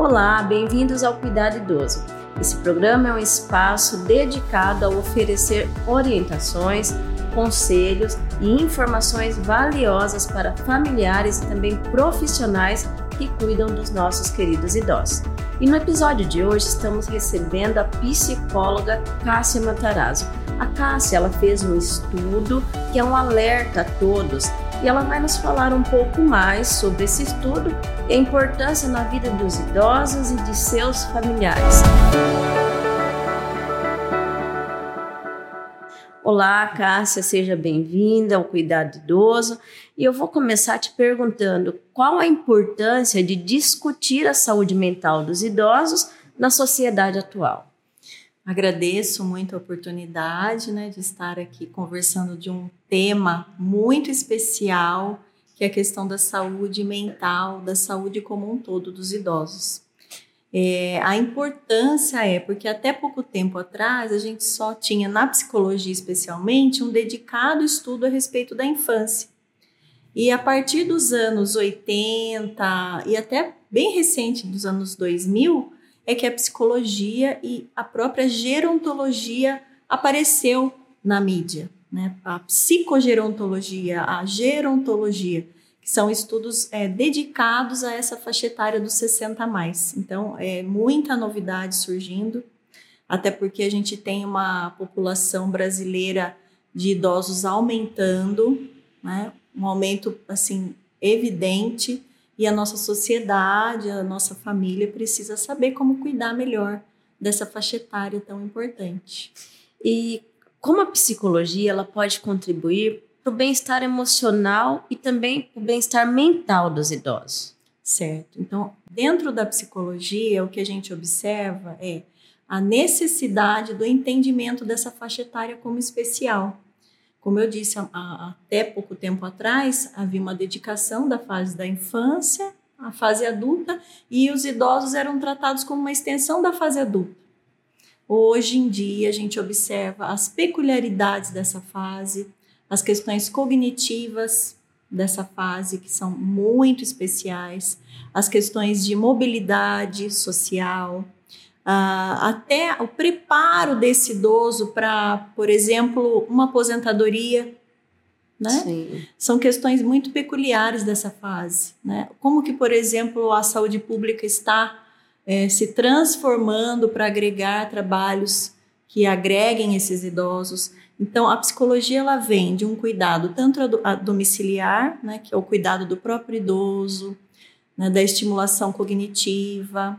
Olá, bem-vindos ao Cuidado Idoso. Esse programa é um espaço dedicado a oferecer orientações, conselhos e informações valiosas para familiares e também profissionais que cuidam dos nossos queridos idosos. E no episódio de hoje estamos recebendo a psicóloga Cássia Matarazzo. A Cássia ela fez um estudo que é um alerta a todos e ela vai nos falar um pouco mais sobre esse estudo e a importância na vida dos idosos e de seus familiares. Olá, Cássia, seja bem-vinda ao Cuidado Idoso. E eu vou começar te perguntando qual a importância de discutir a saúde mental dos idosos na sociedade atual. Agradeço muito a oportunidade né, de estar aqui conversando de um tema muito especial, que é a questão da saúde mental, da saúde como um todo dos idosos. É, a importância é porque até pouco tempo atrás a gente só tinha, na psicologia especialmente, um dedicado estudo a respeito da infância. E a partir dos anos 80 e até bem recente dos anos 2000, é que a psicologia e a própria gerontologia apareceu na mídia, né? A psicogerontologia, a gerontologia, que são estudos é, dedicados a essa faixa etária dos 60 a mais. Então, é muita novidade surgindo, até porque a gente tem uma população brasileira de idosos aumentando, né? Um aumento assim evidente e a nossa sociedade, a nossa família precisa saber como cuidar melhor dessa faixa etária tão importante. E como a psicologia ela pode contribuir para o bem-estar emocional e também para o bem-estar mental dos idosos? Certo. Então, dentro da psicologia, o que a gente observa é a necessidade do entendimento dessa faixa etária como especial. Como eu disse, até pouco tempo atrás, havia uma dedicação da fase da infância à fase adulta e os idosos eram tratados como uma extensão da fase adulta. Hoje em dia, a gente observa as peculiaridades dessa fase, as questões cognitivas dessa fase, que são muito especiais, as questões de mobilidade social, Uh, até o preparo desse idoso para, por exemplo, uma aposentadoria, né? Sim. São questões muito peculiares dessa fase, né? Como que, por exemplo, a saúde pública está é, se transformando para agregar trabalhos que agreguem esses idosos. Então, a psicologia ela vem de um cuidado tanto a domiciliar, né, que é o cuidado do próprio idoso, né, da estimulação cognitiva,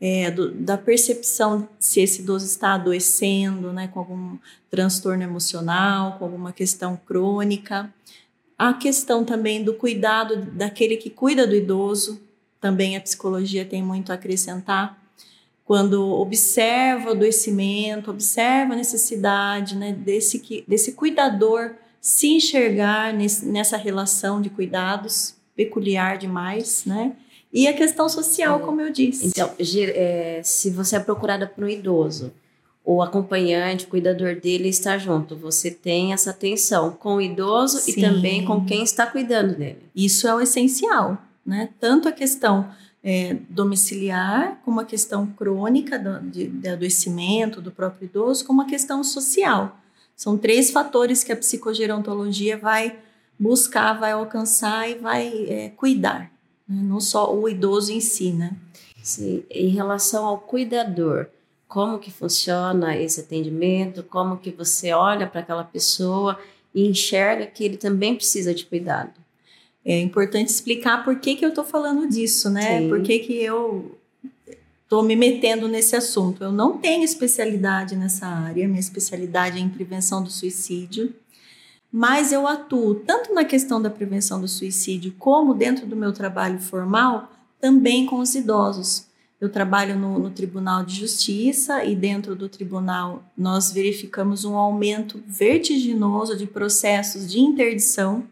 é, do, da percepção se esse idoso está adoecendo, né, com algum transtorno emocional, com alguma questão crônica. A questão também do cuidado daquele que cuida do idoso, também a psicologia tem muito a acrescentar. Quando observa o adoecimento, observa a necessidade né, desse, desse cuidador se enxergar nesse, nessa relação de cuidados peculiar demais, né? E a questão social, como eu disse. Então, é, se você é procurada por um idoso, o acompanhante, o cuidador dele está junto, você tem essa atenção com o idoso Sim. e também com quem está cuidando dele. Isso é o essencial, né? Tanto a questão é, domiciliar, como a questão crônica do, de, de adoecimento do próprio idoso, como a questão social. São três fatores que a psicogerontologia vai buscar, vai alcançar e vai é, cuidar? Não só o idoso em si, né? Sim. Em relação ao cuidador, como que funciona esse atendimento? Como que você olha para aquela pessoa e enxerga que ele também precisa de cuidado? É importante explicar por que, que eu estou falando disso, né? Sim. Por que, que eu estou me metendo nesse assunto. Eu não tenho especialidade nessa área, minha especialidade é em prevenção do suicídio mas eu atuo tanto na questão da prevenção do suicídio, como dentro do meu trabalho formal, também com os idosos. Eu trabalho no, no, Tribunal de Justiça e dentro do tribunal nós verificamos um aumento vertiginoso de processos de interdição,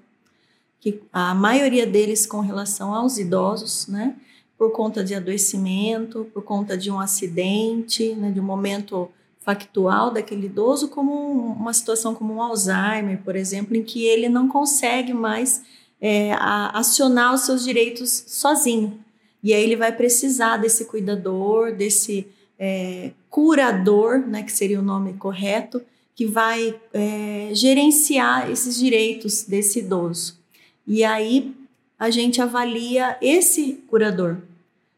que a maioria deles com relação aos idosos, né? Por conta de adoecimento, por conta de um acidente, né, de um momento factual daquele idoso como uma situação como um Alzheimer, por exemplo, em que ele não consegue mais é, acionar os seus direitos sozinho. E aí ele vai precisar desse cuidador, desse é, curador, né, que seria o nome correto, que vai é, gerenciar esses direitos desse idoso. E aí a gente avalia esse curador,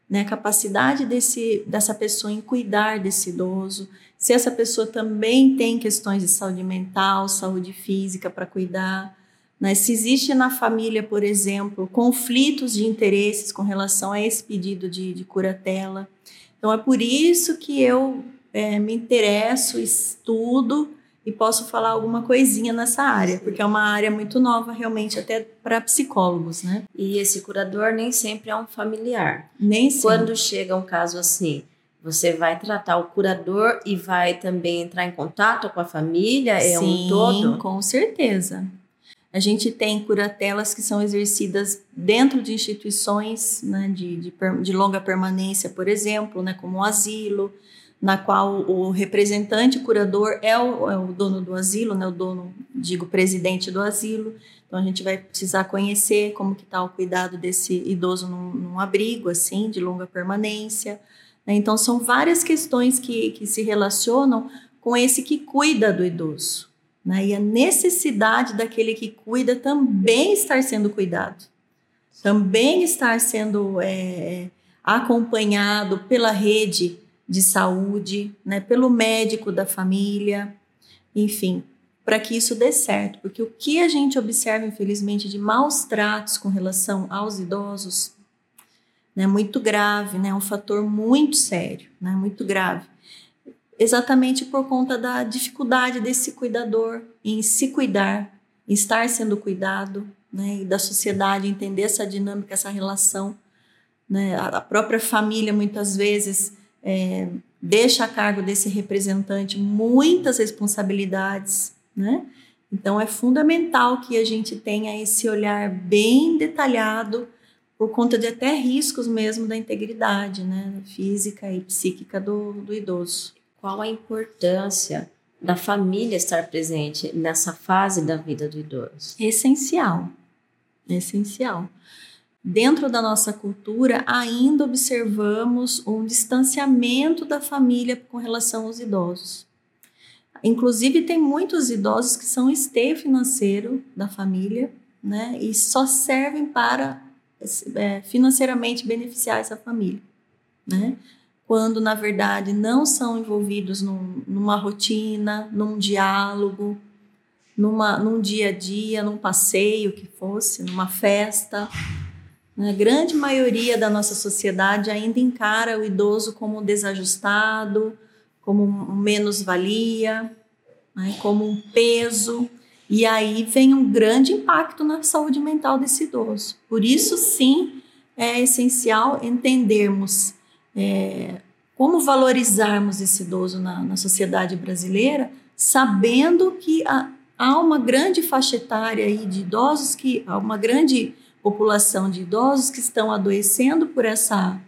né, a capacidade desse, dessa pessoa em cuidar desse idoso, se essa pessoa também tem questões de saúde mental, saúde física para cuidar, né? se existe na família, por exemplo, conflitos de interesses com relação a esse pedido de, de curatela. Então, é por isso que eu é, me interesso, estudo e posso falar alguma coisinha nessa área, porque é uma área muito nova realmente até para psicólogos, né? E esse curador nem sempre é um familiar. Nem sempre. Quando chega um caso assim, você vai tratar o curador e vai também entrar em contato com a família, é Sim, um todo? com certeza. A gente tem curatelas que são exercidas dentro de instituições né, de, de, de longa permanência, por exemplo, né, como o asilo, na qual o representante curador é o, é o dono do asilo, né, o dono, digo, presidente do asilo. Então a gente vai precisar conhecer como que está o cuidado desse idoso num, num, abrigo assim de longa permanência. Né? Então são várias questões que, que se relacionam com esse que cuida do idoso. Né? E a necessidade daquele que cuida também estar sendo cuidado, também estar sendo é, acompanhado pela rede de saúde, né, pelo médico da família, enfim, para que isso dê certo. Porque o que a gente observa, infelizmente, de maus tratos com relação aos idosos é né, muito grave, né, um fator muito sério, né, muito grave. Exatamente por conta da dificuldade desse cuidador em se cuidar, em estar sendo cuidado, né, e da sociedade entender essa dinâmica, essa relação. Né, a própria família, muitas vezes, é, deixa a cargo desse representante muitas responsabilidades, né? Então é fundamental que a gente tenha esse olhar bem detalhado por conta de até riscos mesmo da integridade, né, física e psíquica do, do idoso. Qual a importância da família estar presente nessa fase da vida do idoso? Essencial, essencial dentro da nossa cultura, ainda observamos um distanciamento da família com relação aos idosos. Inclusive, tem muitos idosos que são esteio financeiro da família, né? E só servem para é, financeiramente beneficiar essa família, né? Quando, na verdade, não são envolvidos num, numa rotina, num diálogo, numa, num dia a dia, num passeio que fosse, numa festa, a grande maioria da nossa sociedade ainda encara o idoso como desajustado, como menos-valia, né, como um peso. E aí vem um grande impacto na saúde mental desse idoso. Por isso, sim, é essencial entendermos é, como valorizarmos esse idoso na, na sociedade brasileira, sabendo que há, há uma grande faixa etária aí de idosos, que há uma grande população de idosos que estão adoecendo por essa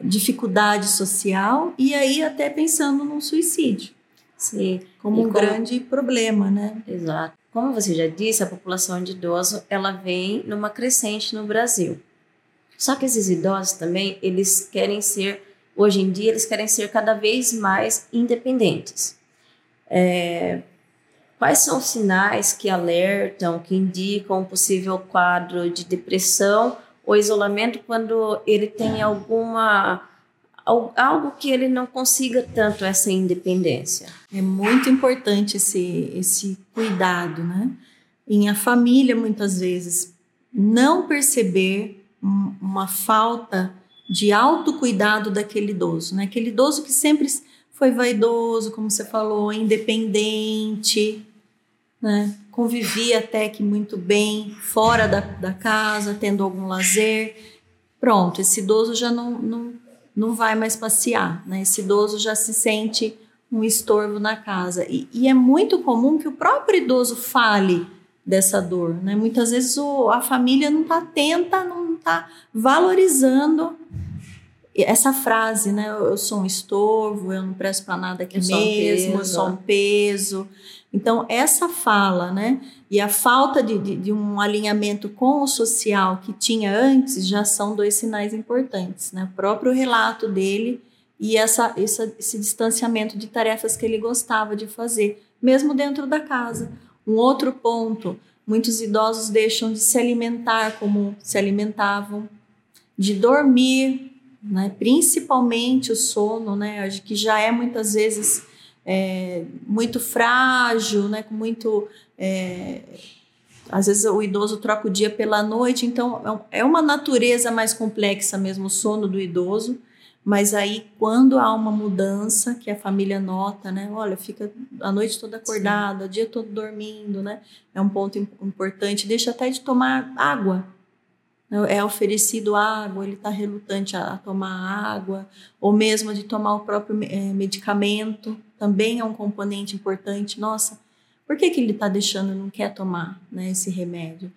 dificuldade social e aí até pensando no suicídio. Sim. Como e um como... grande problema, né? Exato. Como você já disse, a população de idosos ela vem numa crescente no Brasil. Só que esses idosos também, eles querem ser, hoje em dia, eles querem ser cada vez mais independentes. É, Quais são os sinais que alertam, que indicam um possível quadro de depressão ou isolamento quando ele tem alguma algo que ele não consiga tanto essa independência? É muito importante esse esse cuidado, né? Em a família muitas vezes não perceber uma falta de autocuidado daquele idoso, né? Aquele idoso que sempre foi vaidoso, como você falou, independente, né? convivia até que muito bem fora da, da casa, tendo algum lazer. Pronto, esse idoso já não, não, não vai mais passear, né? esse idoso já se sente um estorvo na casa. E, e é muito comum que o próprio idoso fale dessa dor. Né? Muitas vezes o, a família não está atenta, não está valorizando essa frase, né? Eu sou um estorvo, eu não presto para nada aqui eu mesmo, um eu sou um peso. Então, essa fala, né? E a falta de, de, de, um alinhamento com o social que tinha antes já são dois sinais importantes, né? O próprio relato dele e essa, essa, esse distanciamento de tarefas que ele gostava de fazer, mesmo dentro da casa. Um outro ponto, muitos idosos deixam de se alimentar como se alimentavam, de dormir, né? principalmente o sono, né? que já é muitas vezes é, muito frágil, né? com muito. É, às vezes o idoso troca o dia pela noite, então é, é uma natureza mais complexa mesmo o sono do idoso. Mas aí, quando há uma mudança que a família nota, né? Olha, fica a noite toda acordada, o dia todo dormindo, né? É um ponto importante. Deixa até de tomar água. É oferecido água, ele está relutante a, tomar água, ou mesmo de tomar o próprio é, medicamento, também é um componente importante. Nossa, por que, que ele está deixando, não quer tomar né, esse remédio?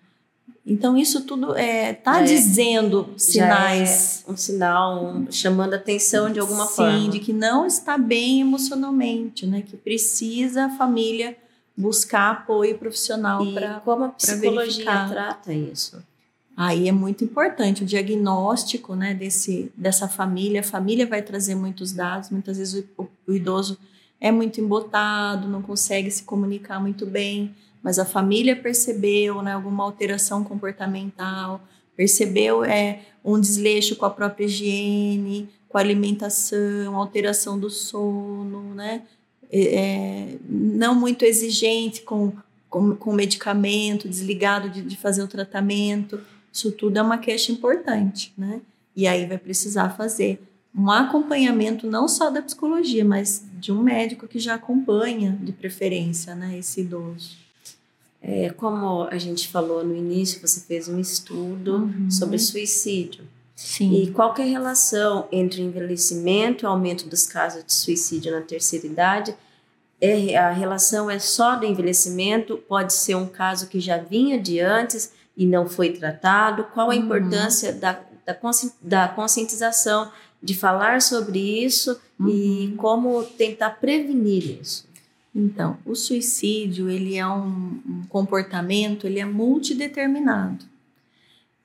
Então, isso tudo está é, tá é, dizendo sinais. É um sinal, um, chamando atenção de alguma Sim, forma. Sim, de que não está bem emocionalmente, né? Que precisa a família buscar apoio profissional para como a psicologia trata isso? Aí é muito importante o diagnóstico né, desse, dessa família. A família vai trazer muitos dados, muitas vezes o, o idoso é muito embotado, não consegue se comunicar muito bem mas a família percebeu né, alguma alteração comportamental, percebeu é, um desleixo com a própria higiene, com a alimentação, alteração do sono, né? É, é não muito exigente com, com, com medicamento, desligado de, de fazer o tratamento. Isso tudo é uma queixa importante, né? E aí vai precisar fazer um acompanhamento não só da psicologia, mas de um médico que já acompanha, de preferência, né, esse idoso. É, como a gente falou no início, você fez um estudo uhum. sobre suicídio. Sim. E qual é a relação entre o envelhecimento e o aumento dos casos de suicídio na terceira idade? É, a relação é só do envelhecimento? Pode ser um caso que já vinha de antes e não foi tratado? Qual a uhum. importância da, da, da conscientização de falar sobre isso uhum. e como tentar prevenir isso? Então, o suicídio ele é um, um comportamento, ele é multideterminado.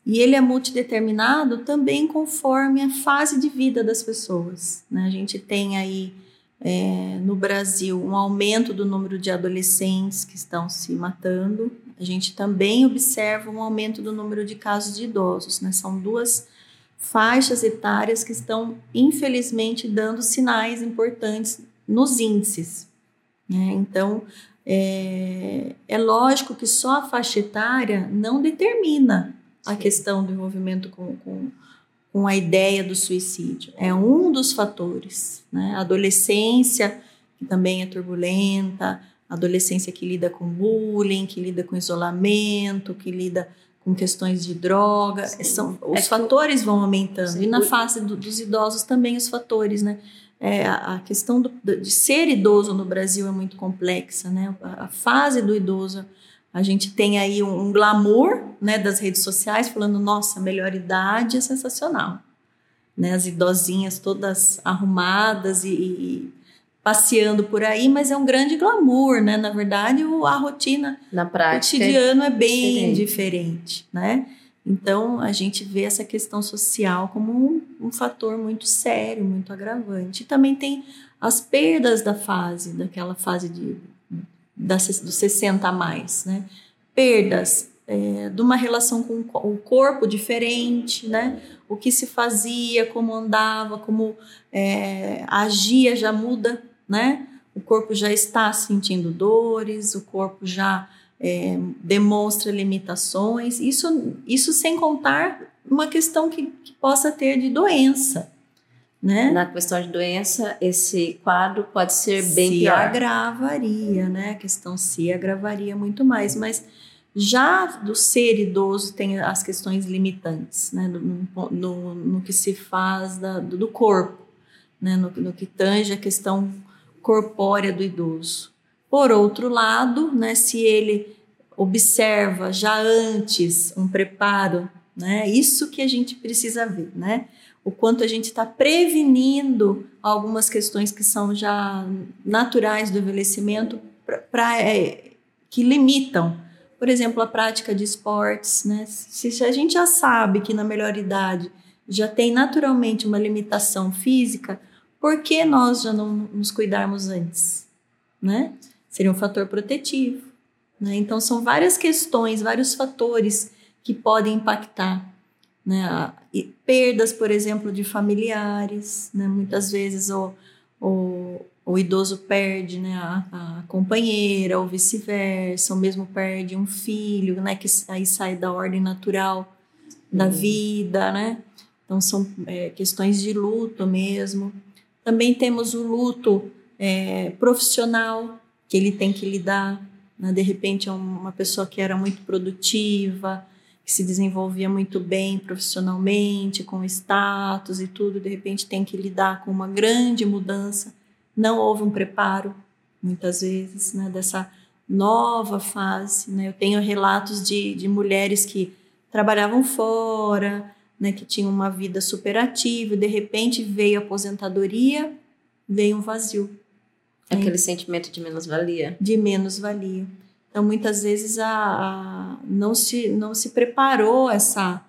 E ele é multideterminado também conforme a fase de vida das pessoas. Né? A gente tem aí é, no Brasil um aumento do número de adolescentes que estão se matando. A gente também observa um aumento do número de casos de idosos. Né? São duas faixas etárias que estão, infelizmente, dando sinais importantes nos índices. Né? Então, é, é lógico que só a faixa etária não determina a questão do envolvimento com, com, com, a ideia do suicídio. É um dos fatores. Né? A adolescência, que também é turbulenta, a adolescência que lida com bullying, que lida com isolamento, que lida com questões de droga, são, os é fatores vão aumentando. Sim. E na fase do, dos idosos também os fatores, né? É, a questão do, de ser idoso no Brasil é muito complexa, né? A, a fase do idoso, a gente tem aí um, um, glamour, né, das redes sociais falando, nossa, a melhor idade é sensacional, né? As idosinhas todas arrumadas e, e passeando por aí, mas é um grande glamour, né? Na verdade, a rotina, na prática, o cotidiano é bem diferente, diferente né? Então, a gente vê essa questão social como um, um, fator muito sério, muito agravante. E também tem as perdas da fase, daquela fase de, dos 60 a mais, né? Perdas é, de uma relação com o corpo diferente, né? O que se fazia, como andava, como é, agia já muda, né? O corpo já está sentindo dores, o corpo já é, demonstra limitações, isso, isso sem contar uma questão que, que possa ter de doença. Né? Na questão de doença, esse quadro pode ser bem se pior. agravaria, né? A questão se agravaria muito mais, mas já do ser idoso tem as questões limitantes, né? No, no, no que se faz da, do corpo, né? No, no que tange a questão corpórea do idoso. Por outro lado, né, se ele observa já antes um preparo, né, isso que a gente precisa ver, né? O quanto a gente está prevenindo algumas questões que são já naturais do envelhecimento para é, que limitam, por exemplo, a prática de esportes, né? Se, se a gente já sabe que na melhor idade já tem naturalmente uma limitação física, por que nós já não nos cuidarmos antes, né? Seria um fator protetivo, né? Então são várias questões, vários fatores que podem impactar né? perdas, por exemplo, de familiares, né? muitas vezes o, o, o idoso perde né? a, a companheira ou vice-versa, ou mesmo perde um filho, né? que aí sai da ordem natural da uhum. vida, né? Então são é, questões de luto mesmo. Também temos o luto é, profissional que ele tem que lidar. Né? De repente é uma pessoa que era muito produtiva, que se desenvolvia muito bem profissionalmente, com status e tudo, de repente tem que lidar com uma grande mudança. Não houve um preparo, muitas vezes, né, dessa nova fase. Né? Eu tenho relatos de, de mulheres que trabalhavam fora, né, que tinham uma vida super ativa, de repente veio a aposentadoria, veio um vazio. Aquele né? sentimento de menos-valia. De menos-valia. Então, muitas vezes a, a, não, se, não se preparou essa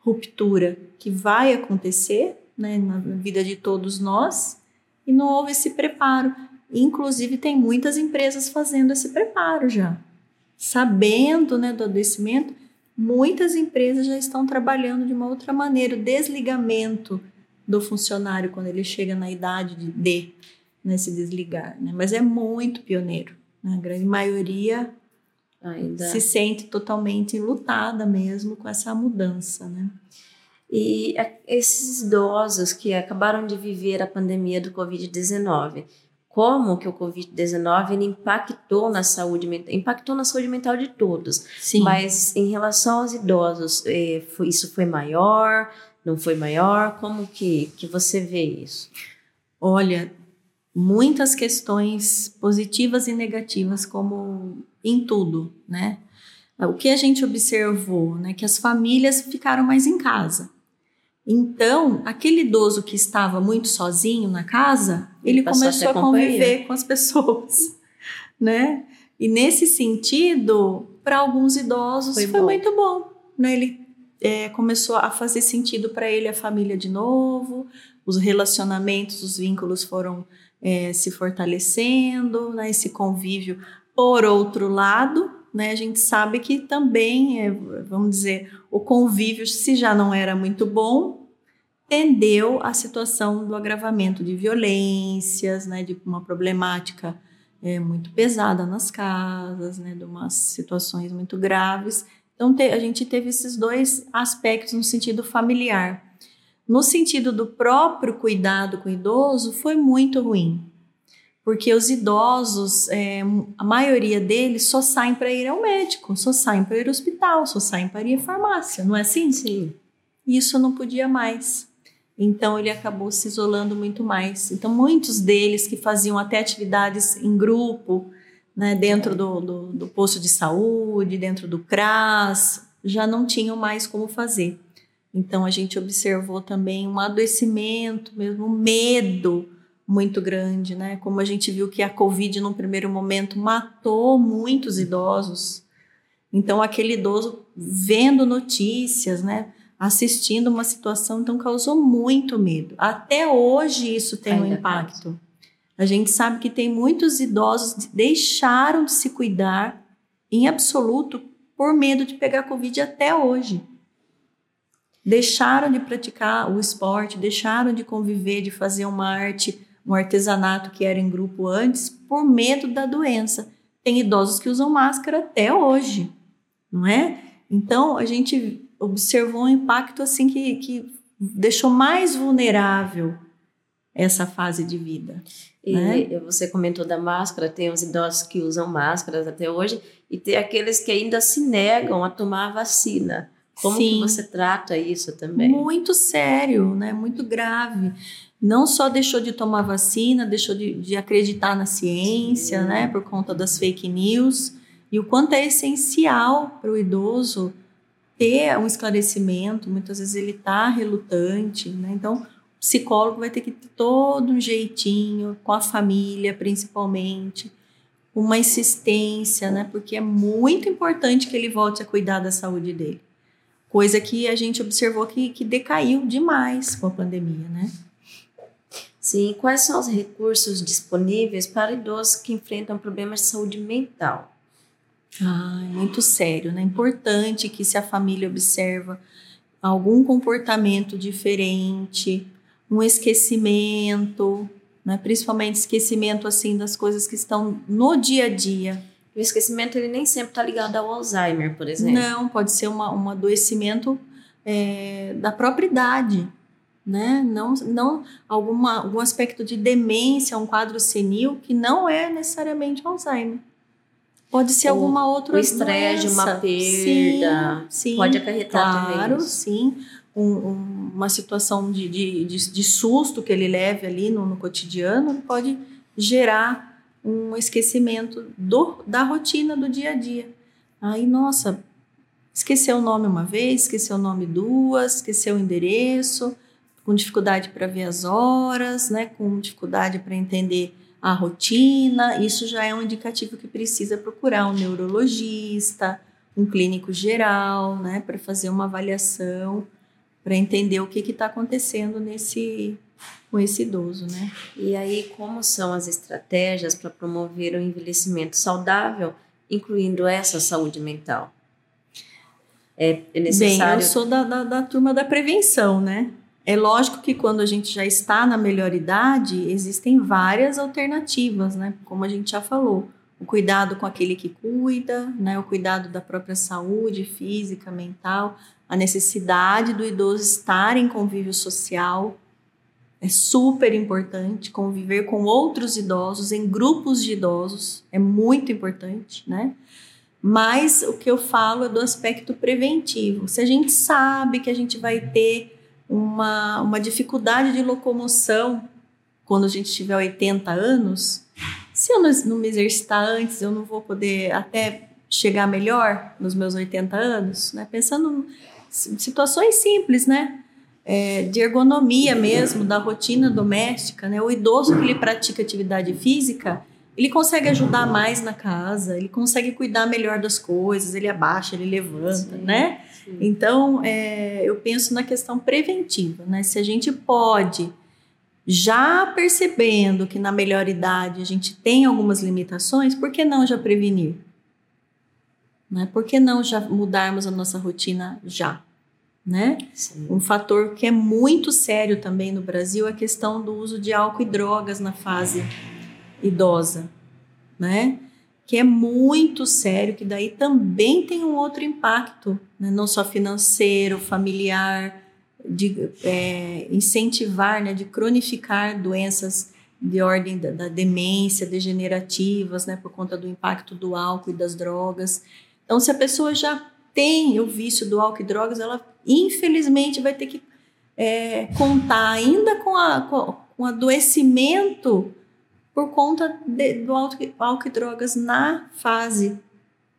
ruptura que vai acontecer né, na vida de todos nós e não houve esse preparo. Inclusive, tem muitas empresas fazendo esse preparo já. Sabendo né, do adoecimento, muitas empresas já estão trabalhando de uma outra maneira. O desligamento do funcionário quando ele chega na idade de, de né, se desligar. Né? Mas é muito pioneiro. Né? A grande maioria Ainda. se sente totalmente lutada mesmo com essa mudança, né? E esses idosos que acabaram de viver a pandemia do Covid-19, como que o Covid-19 impactou na saúde mental, impactou na saúde mental de todos. Sim. Mas em relação aos idosos, eh, isso foi maior? Não foi maior? Como que, que você vê isso? Olha, muitas questões positivas e negativas, como em tudo, né? O que a gente observou, né? Que as famílias ficaram mais em casa. Então, aquele idoso que estava muito sozinho na casa, ele, ele começou a, a conviver com as pessoas, né? E nesse sentido, para alguns idosos foi, foi muito bom, né? Ele é, começou a fazer sentido para ele a família de novo, os relacionamentos, os vínculos foram é, se fortalecendo, né, esse convívio. Por outro lado, né, a gente sabe que também, é, vamos dizer, o convívio, se já não era muito bom, tendeu à situação do agravamento de violências, né, de uma problemática é, muito pesada nas casas, né, de umas situações muito graves. Então, te, a gente teve esses dois aspectos no sentido familiar. No sentido do próprio cuidado com o idoso, foi muito ruim. Porque os idosos, é, a maioria deles só saem para ir ao médico, só saem para ir ao hospital, só saem para ir à farmácia, não é assim? Sim. Isso não podia mais. Então ele acabou se isolando muito mais. Então muitos deles que faziam até atividades em grupo, né, dentro do, do, do posto de saúde, dentro do CRAS, já não tinham mais como fazer. Então a gente observou também um adoecimento, mesmo um medo muito grande, né? Como a gente viu que a Covid, num primeiro momento, matou muitos idosos. Então, aquele idoso vendo notícias, né? Assistindo uma situação, então causou muito medo. Até hoje isso tem Ainda um impacto. A gente sabe que tem muitos idosos que deixaram de se cuidar em absoluto por medo de pegar Covid até hoje deixaram de praticar o esporte, deixaram de conviver, de fazer uma arte, um artesanato que era em grupo antes, por medo da doença. Tem idosos que usam máscara até hoje, não é? Então a gente observou um impacto assim que, que deixou mais vulnerável essa fase de vida. E né? você comentou da máscara, tem os idosos que usam máscaras até hoje, e tem aqueles que ainda se negam a tomar a vacina. Como Sim. que você trata isso também? Muito sério, né? Muito grave. Não só deixou de tomar vacina, deixou de, de acreditar na ciência, Sim. né? Por conta das fake news. E o quanto é essencial para o idoso ter um esclarecimento, muitas vezes ele está relutante, né? Então, o psicólogo vai ter que ter todo um jeitinho, com a família principalmente, uma insistência, né? Porque é muito importante que ele volte a cuidar da saúde dele. Coisa que a gente observou que, que decaiu demais com a pandemia, né? Sim, quais são os recursos disponíveis para idosos que enfrentam problemas de saúde mental? Ah, é muito sério, né? Importante que se a família observa algum comportamento diferente, um esquecimento, né? Principalmente esquecimento assim das coisas que estão no dia a dia. O esquecimento ele nem sempre está ligado ao Alzheimer, por exemplo. Não, pode ser uma, um adoecimento é, da própria idade, né? Não, não alguma, algum aspecto de demência, um quadro senil que não é necessariamente Alzheimer. Pode ser Ou alguma outra o estresse, uma perda, sim, sim, pode acarretar claro, também sim. Um, um, uma situação de, de, de, de, susto que ele leve ali no, no cotidiano pode gerar um esquecimento do, da rotina do dia a dia. Aí, nossa, esqueceu o nome uma vez, esqueceu o nome duas, esqueceu o endereço, com dificuldade para ver as horas, né, com dificuldade para entender a rotina, isso já é um indicativo que precisa procurar um neurologista, um clínico geral, né, para fazer uma avaliação, para entender o que está acontecendo nesse com esse idoso, né? E aí, como são as estratégias para promover o envelhecimento saudável, incluindo essa saúde mental? É necessário. Bem, eu sou da, da, da turma da prevenção, né? É lógico que quando a gente já está na melhor idade, existem várias alternativas, né? Como a gente já falou, o cuidado com aquele que cuida, né? O cuidado da própria saúde física, mental, a necessidade do idoso estar em convívio social. É super importante conviver com outros idosos, em grupos de idosos, é muito importante, né? Mas o que eu falo é do aspecto preventivo. Se a gente sabe que a gente vai ter uma, uma dificuldade de locomoção quando a gente tiver 80 anos, se eu não, me exercitar antes, eu não vou poder até chegar melhor nos meus 80 anos, né? Pensando em situações simples, né? É, de ergonomia mesmo, da rotina doméstica, né? O idoso que ele pratica atividade física, ele consegue ajudar mais na casa, ele consegue cuidar melhor das coisas, ele abaixa, ele levanta, Sim. né? Então, é, eu penso na questão preventiva, né? Se a gente pode, já percebendo que na melhor idade a gente tem algumas limitações, por que não já prevenir? Né? Por que não já mudarmos a nossa rotina já? Né? Um fator que é muito sério também no Brasil é a questão do uso de álcool e drogas na fase idosa, né? que é muito sério, que daí também tem um outro impacto, né? não só financeiro, familiar, de é, incentivar, né? de cronificar doenças de ordem da, da, demência, degenerativas, né? por conta do impacto do álcool e das drogas. Então, se a pessoa já tem o vício do álcool e drogas, ela infelizmente vai ter que é, contar ainda com, a, com, com adoecimento por conta de, do álcool e drogas na fase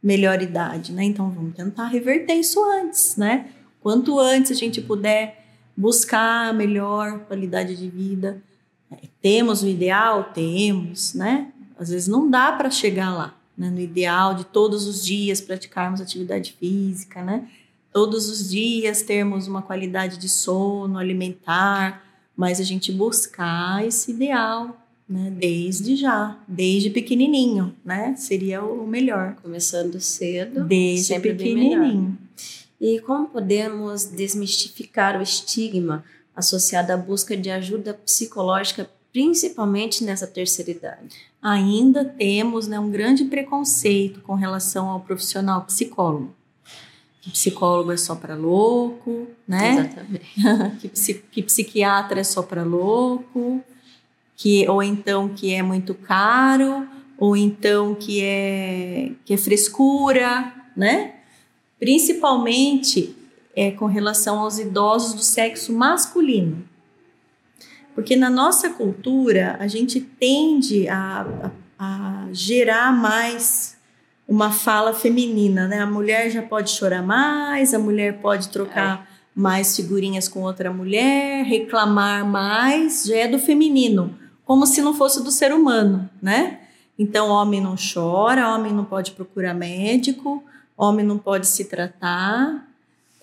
melhor idade, né? Então vamos tentar reverter isso antes, né? Quanto antes a gente puder buscar melhor qualidade de vida, é, temos o ideal, temos, né? Às vezes não dá para chegar lá, né? No ideal de todos os dias praticarmos atividade física, né? Todos os dias termos uma qualidade de sono, alimentar, mas a gente buscar esse ideal né? Desde já, desde pequenininho, né? Seria o melhor. Começando cedo, desde sempre pequenininho. E como podemos desmistificar o estigma associado à busca de ajuda psicológica, principalmente nessa terceira idade? Ainda temos né, um grande preconceito com relação ao profissional psicólogo. Que psicólogo é só para louco, né? Exatamente. que, que psiquiatra é só para louco que ou então que é muito caro, ou então que é que é frescura, né? Principalmente é com relação aos idosos do sexo masculino. Porque na nossa cultura a gente tende a, a, a gerar mais uma fala feminina, né? A mulher já pode chorar mais, a mulher pode trocar é. mais figurinhas com outra mulher, reclamar mais, já é do feminino, como se não fosse do ser humano, né? Então, homem não chora, homem não pode procurar médico, homem não pode se tratar.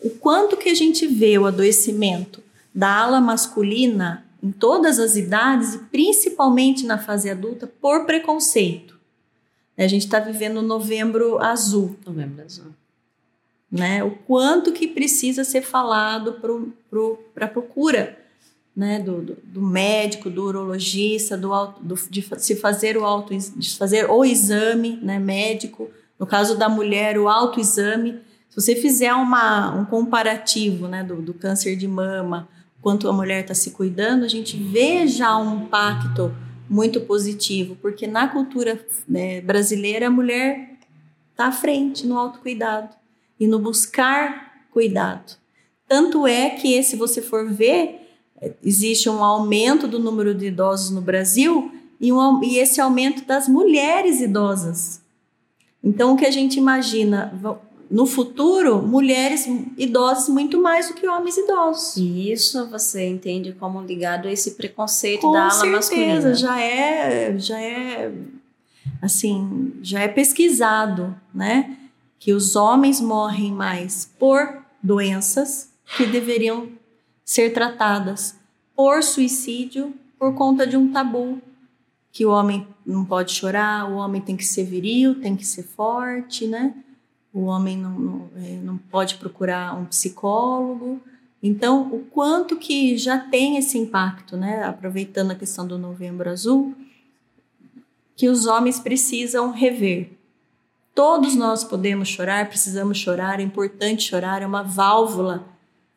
O quanto que a gente vê o adoecimento da ala masculina em todas as idades e principalmente na fase adulta por preconceito. A gente está vivendo novembro azul. Novembro azul. Né? O quanto que precisa ser falado para a procura né? Do, do, do, médico, do urologista, do, do, de se fazer o auto, de fazer o exame né? médico. No caso da mulher, o autoexame. Se você fizer uma, um comparativo né? do, do câncer de mama, quanto a mulher está se cuidando, a gente vê já um impacto muito positivo, porque na cultura né, brasileira a mulher está à frente no autocuidado e no buscar cuidado. Tanto é que, se você for ver, existe um aumento do número de idosos no Brasil e, um, e esse aumento das mulheres idosas. Então, o que a gente imagina no futuro, mulheres idosas muito mais do que homens idosos. E isso você entende como ligado a esse preconceito Com da ala certeza, masculina? já é, já é assim, já é pesquisado, né? Que os homens morrem mais por doenças que deveriam ser tratadas por suicídio por conta de um tabu que o homem não pode chorar, o homem tem que ser viril, tem que ser forte, né? O homem não, não, é, não pode procurar um psicólogo. Então, o quanto que já tem esse impacto, né? Aproveitando a questão do Novembro Azul, que os homens precisam rever. Todos nós podemos chorar, precisamos chorar, é importante chorar, é uma válvula,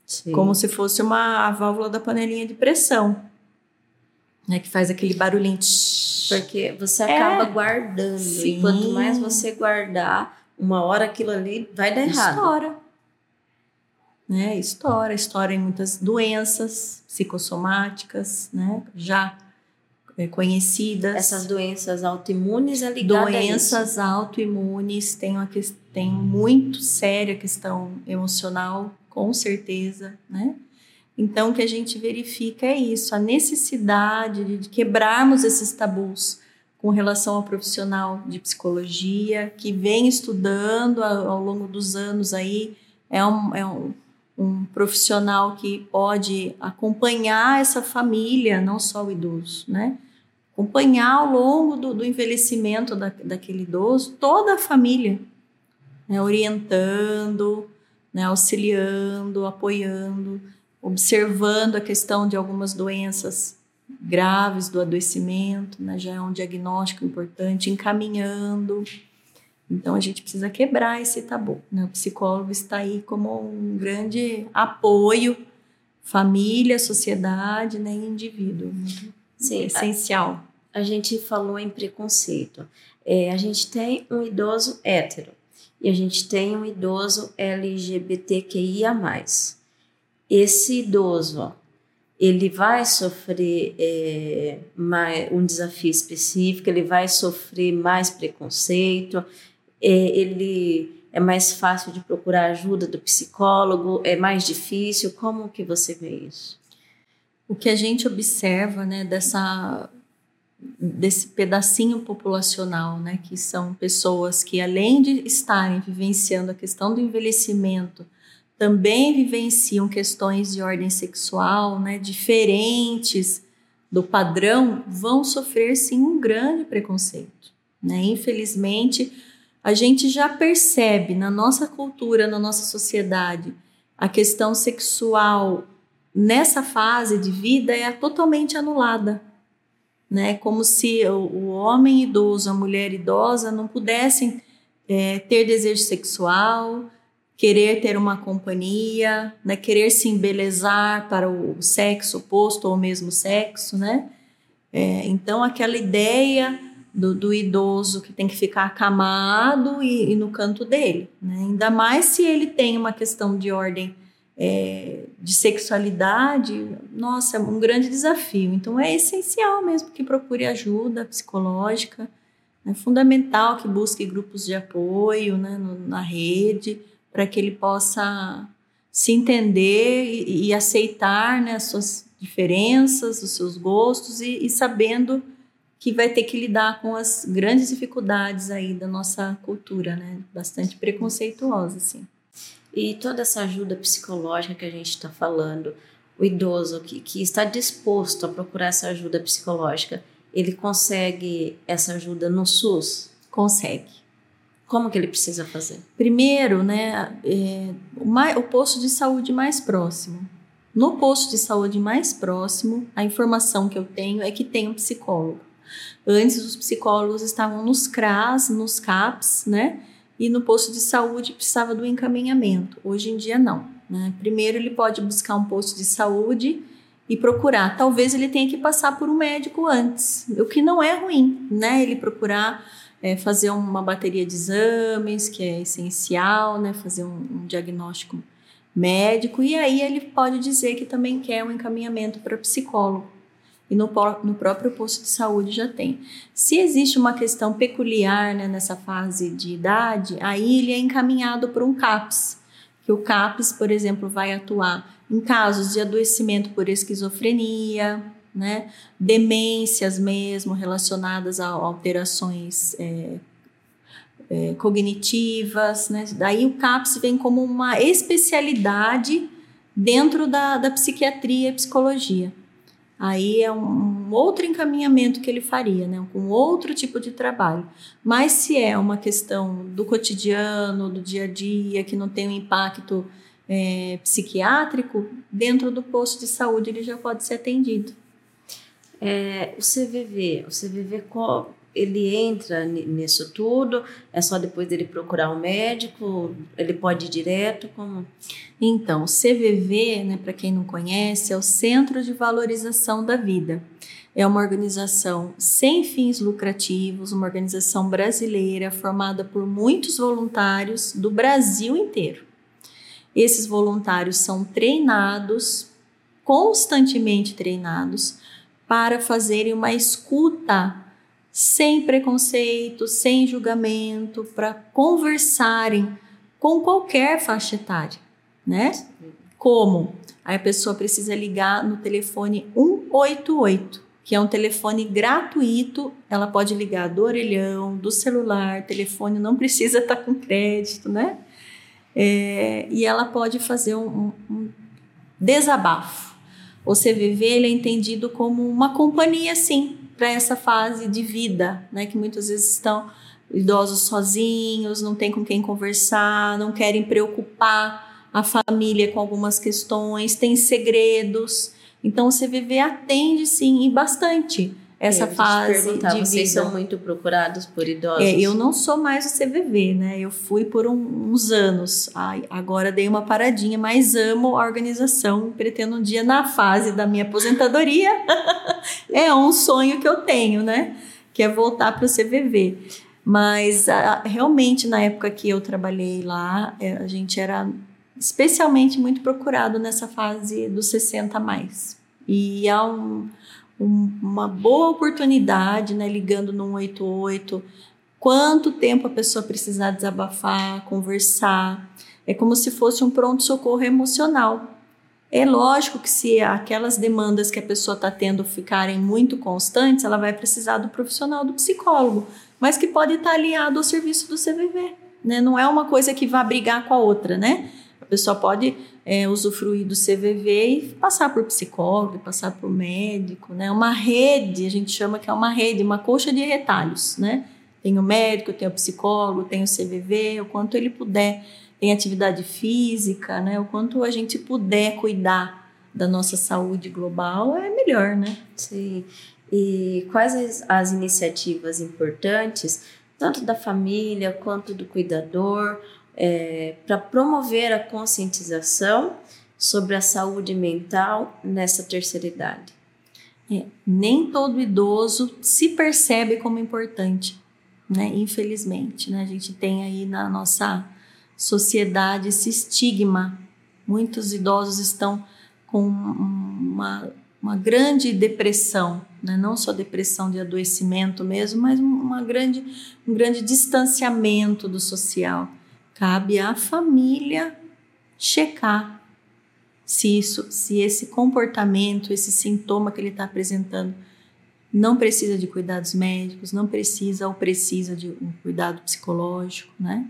Sim. como se fosse uma a válvula da panelinha de pressão, né? Que faz aquele barulhinho. Porque você acaba é. guardando, Sim. e quanto mais você guardar, uma hora aquilo ali vai dar errado. Estoura. Né? Estoura, estoura em muitas doenças psicossomáticas, né? Já é, conhecidas. Essas doenças autoimunes é ligada Doenças autoimunes tem, uma, tem muito séria questão emocional, com certeza, né? Então, o que a gente verifica é isso, a necessidade de quebrarmos esses tabus, com relação ao profissional de psicologia que vem estudando ao, longo dos anos aí é um, é um, um profissional que pode acompanhar essa família, não só o idoso, né? Acompanhar ao longo do, do envelhecimento da, daquele idoso toda a família, né? orientando, né? auxiliando, apoiando, observando a questão de algumas doenças graves do adoecimento, né? já é um diagnóstico importante, encaminhando. Então a gente precisa quebrar esse tabu. Né? O psicólogo está aí como um grande apoio, família, sociedade, né? indivíduo. Sim, essencial. A, a, gente falou em preconceito. É, a gente tem um idoso hétero e a gente tem um idoso LGBTQIA. Esse idoso, ele vai sofrer é, mais, um desafio específico, ele vai sofrer mais preconceito, é, ele é mais fácil de procurar ajuda do psicólogo, é mais difícil. Como que você vê isso? O que a gente observa, né, dessa desse pedacinho populacional, né, que são pessoas que além de estarem vivenciando a questão do envelhecimento, também vivenciam questões de ordem sexual, né, diferentes do padrão, vão sofrer sim um grande preconceito. Né? Infelizmente, a gente já percebe na nossa cultura, na nossa sociedade, a questão sexual nessa fase de vida é totalmente anulada. Né? Como se o, homem idoso, a mulher idosa não pudessem é, ter desejo sexual, querer ter uma companhia, né? querer se embelezar para o sexo oposto ou o mesmo sexo, né? É, então, aquela ideia do, do, idoso que tem que ficar acamado e, e no canto dele, né? Ainda mais se ele tem uma questão de ordem é, de sexualidade, nossa, é um grande desafio. Então, é essencial mesmo que procure ajuda psicológica, É fundamental que busque grupos de apoio né, na rede, para que ele possa se entender e, e aceitar né, as suas diferenças, os seus gostos e, e sabendo que vai ter que lidar com as grandes dificuldades aí da nossa cultura, né? Bastante preconceituosa, assim. E toda essa ajuda psicológica que a gente está falando, o idoso que, que está disposto a procurar essa ajuda psicológica, ele consegue essa ajuda no SUS? Consegue. Como que ele precisa fazer? Primeiro, né, é, o, mais, o posto de saúde mais próximo. No posto de saúde mais próximo, a informação que eu tenho é que tem um psicólogo. Antes, os psicólogos estavam nos CRAS, nos CAPs, né? E no posto de saúde precisava do encaminhamento. Hoje em dia, não. Né? Primeiro, ele pode buscar um posto de saúde e procurar. Talvez ele tenha que passar por um médico antes, o que não é ruim, né? Ele procurar é, fazer uma bateria de exames, que é essencial, né? Fazer um, um diagnóstico médico, e aí ele pode dizer que também quer um encaminhamento para psicólogo e no, no próprio posto de saúde já tem. Se existe uma questão peculiar né, nessa fase de idade, aí ele é encaminhado para um CAPS, que o CAPS, por exemplo, vai atuar em casos de adoecimento por esquizofrenia, né, demências mesmo relacionadas a alterações é, é, cognitivas, né? Daí o CAPS vem como uma especialidade dentro da, da psiquiatria e psicologia aí é um, outro encaminhamento que ele faria, né? com outro tipo de trabalho. Mas se é uma questão do cotidiano, do dia a dia, que não tem um impacto é, psiquiátrico, dentro do posto de saúde ele já pode ser atendido. É, o CVV, o CVV ele entra nisso tudo? É só depois dele procurar um médico? Ele pode ir direto? Como? Então, o CVV, né, para quem não conhece, é o Centro de Valorização da Vida. É uma organização sem fins lucrativos, uma organização brasileira formada por muitos voluntários do Brasil inteiro. Esses voluntários são treinados, constantemente treinados, para fazerem uma escuta sem preconceito, sem julgamento, para conversarem com qualquer faixa etária, né? Como? Aí a pessoa precisa ligar no telefone 188, que é um telefone gratuito. Ela pode ligar do orelhão, do celular, telefone não precisa estar tá com crédito, né? É, e ela pode fazer um, um desabafo. O CVV ele é entendido como uma companhia, sim, para essa fase de vida, né? Que muitas vezes estão idosos sozinhos, não tem com quem conversar, não querem preocupar a família com algumas questões, tem segredos. Então o CVV atende sim e bastante essa é, fase de vocês vida. são muito procurados por idosos? É, eu não sou mais o CVV, né? Eu fui por um, uns anos. Ai, agora dei uma paradinha, mas amo a organização. Pretendo um dia na fase da minha aposentadoria. é um sonho que eu tenho, né? Que é voltar para o CVV. Mas a, realmente na época que eu trabalhei lá, é, a gente era especialmente muito procurado nessa fase dos 60 a mais. E há um um, uma boa oportunidade, né, ligando no 188, quanto tempo a pessoa precisar desabafar, conversar. É como se fosse um pronto-socorro emocional. É lógico que se aquelas demandas que a pessoa está tendo ficarem muito constantes, ela vai precisar do profissional do psicólogo, mas que pode estar tá alinhado ao serviço do CVV. Né? Não é uma coisa que vá brigar com a outra, né? A pessoa pode é, usufruir do CVV e passar por psicólogo, passar por médico, né? Uma rede, a gente chama que é uma rede, uma coxa de retalhos, né? Tem o médico, tem o psicólogo, tem o CVV, o quanto ele puder, tem atividade física, né? O quanto a gente puder cuidar da nossa saúde global é melhor, né? Sim. E quais as iniciativas importantes, tanto da família quanto do cuidador, é, para promover a conscientização sobre a saúde mental nessa terceira idade. É, nem todo idoso se percebe como importante, né? Infelizmente, né? A gente tem aí na nossa sociedade esse estigma. Muitos idosos estão com uma, uma grande depressão, né? não só depressão de adoecimento mesmo, mas uma grande, um grande distanciamento do social. Cabe à família checar se isso, se esse comportamento, esse sintoma que ele está apresentando não precisa de cuidados médicos, não precisa ou precisa de um cuidado psicológico, né?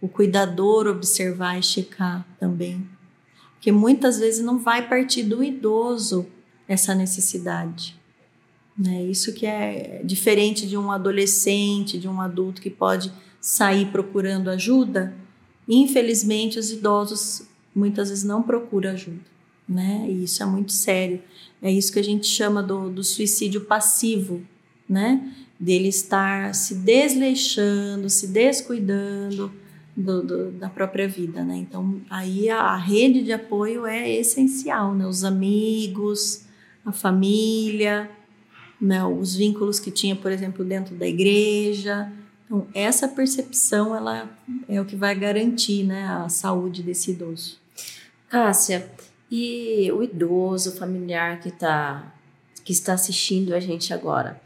O cuidador observar e checar também, porque muitas vezes não vai partir do idoso essa necessidade. Né? Isso que é diferente de um adolescente, de um adulto que pode sair procurando ajuda. Infelizmente, os idosos muitas vezes não procuram ajuda. Né? E isso é muito sério. É isso que a gente chama do, do suicídio passivo, né? Dele estar se desleixando, se descuidando do, do, da própria vida, né? Então, aí a, a, rede de apoio é essencial, né? Os amigos, a família, né? os vínculos que tinha, por exemplo, dentro da igreja. Então, essa percepção ela é o que vai garantir né, a saúde desse idoso. Cássia, e o idoso, o familiar que, tá, que está assistindo a gente agora,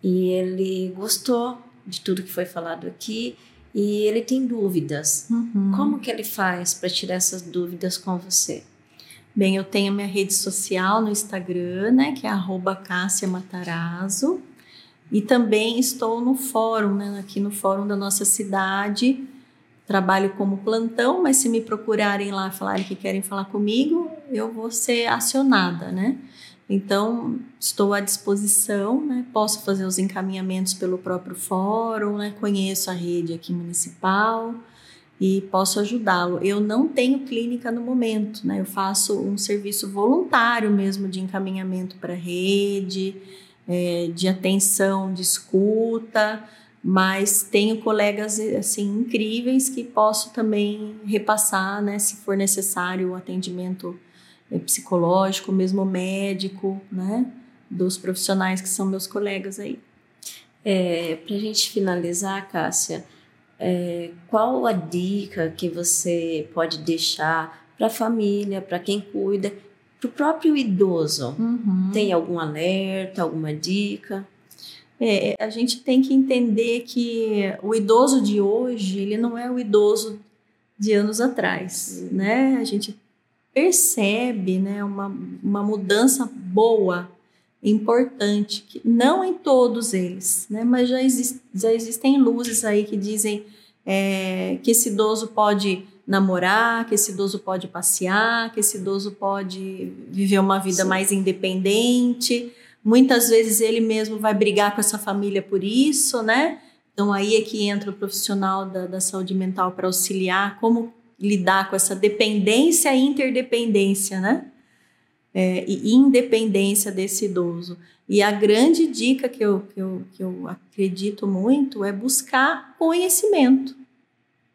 e ele gostou de tudo que foi falado aqui e ele tem dúvidas. Uhum. Como que ele faz para tirar essas dúvidas com você? Bem, eu tenho minha rede social no Instagram, né, que é @cássiamatarazzo, e também estou no fórum, né, aqui no fórum da nossa cidade. Trabalho como plantão, mas se me procurarem lá, falarem que querem falar comigo, eu vou ser acionada, né? Então, estou à disposição, né? Posso fazer os encaminhamentos pelo próprio fórum, né? Conheço a rede aqui municipal e posso ajudá-lo. Eu não tenho clínica no momento, né? Eu faço um serviço voluntário mesmo de encaminhamento para a rede, é, de atenção, de escuta, mas tenho colegas assim incríveis que posso também repassar, né? Se for necessário o atendimento é, psicológico, mesmo médico, né? Dos profissionais que são meus colegas aí. É, para a gente finalizar, Cássia, é, qual a dica que você pode deixar para a família, para quem cuida, para o próprio idoso? Uhum. Tem algum alerta, alguma dica? É, a gente tem que entender que o idoso de hoje, ele não é o idoso de anos atrás, uhum. né? A gente percebe, né, uma, uma mudança boa, importante, que não em todos eles, né? Mas já, exist, já existem luzes aí que dizem é, que esse idoso pode namorar, que esse idoso pode passear, que esse idoso pode viver uma vida Sim. mais independente. Muitas vezes ele mesmo vai brigar com essa família por isso, né? Então aí é que entra o profissional da, da saúde mental para auxiliar como lidar com essa dependência e interdependência, né? É, e independência desse idoso. E a grande dica que eu, que, eu, que eu acredito muito é buscar conhecimento.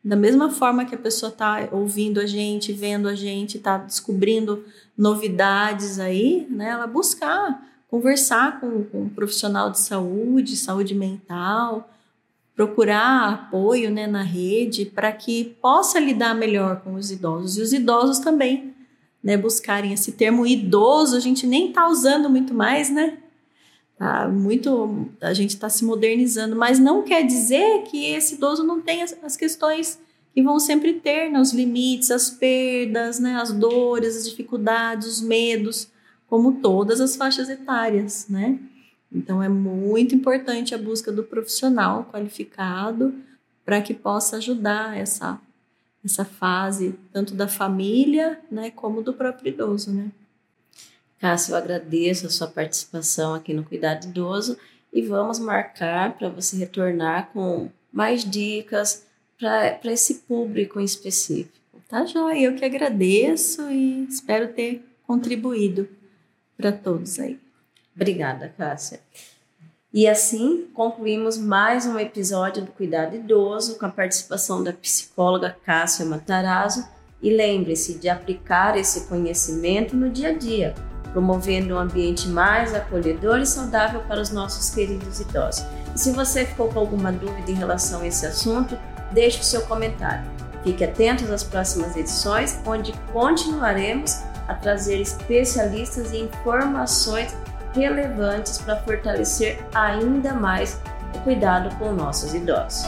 Da mesma forma que a pessoa está ouvindo a gente, vendo a gente, está descobrindo novidades aí, né? Ela buscar conversar com, com um profissional de saúde, saúde mental, procurar apoio né, na rede para que possa lidar melhor com os idosos. E os idosos também, né, buscarem esse termo idoso, a gente nem está usando muito mais, né? Tá muito, a gente está se modernizando, mas não quer dizer que esse idoso não tenha as questões que vão sempre ter, né, os limites, as perdas, né, as dores, as dificuldades, os medos, como todas as faixas etárias, né? Então é muito importante a busca do profissional qualificado para que possa ajudar essa essa fase tanto da família, né, como do próprio idoso, né? Cássio, eu agradeço a sua participação aqui no Cuidado Idoso e vamos marcar para você retornar com mais dicas para esse público em específico. Tá joia, eu que agradeço e espero ter contribuído para todos aí. Obrigada, Cássia. E assim concluímos mais um episódio do Cuidado Idoso com a participação da psicóloga Cássia Matarazzo. E lembre-se de aplicar esse conhecimento no dia a dia, promovendo um ambiente mais acolhedor e saudável para os nossos queridos idosos. E se você ficou com alguma dúvida em relação a esse assunto, deixe o seu comentário. Fique atento às próximas edições, onde continuaremos a trazer especialistas e informações relevantes para fortalecer ainda mais o cuidado com nossos idosos.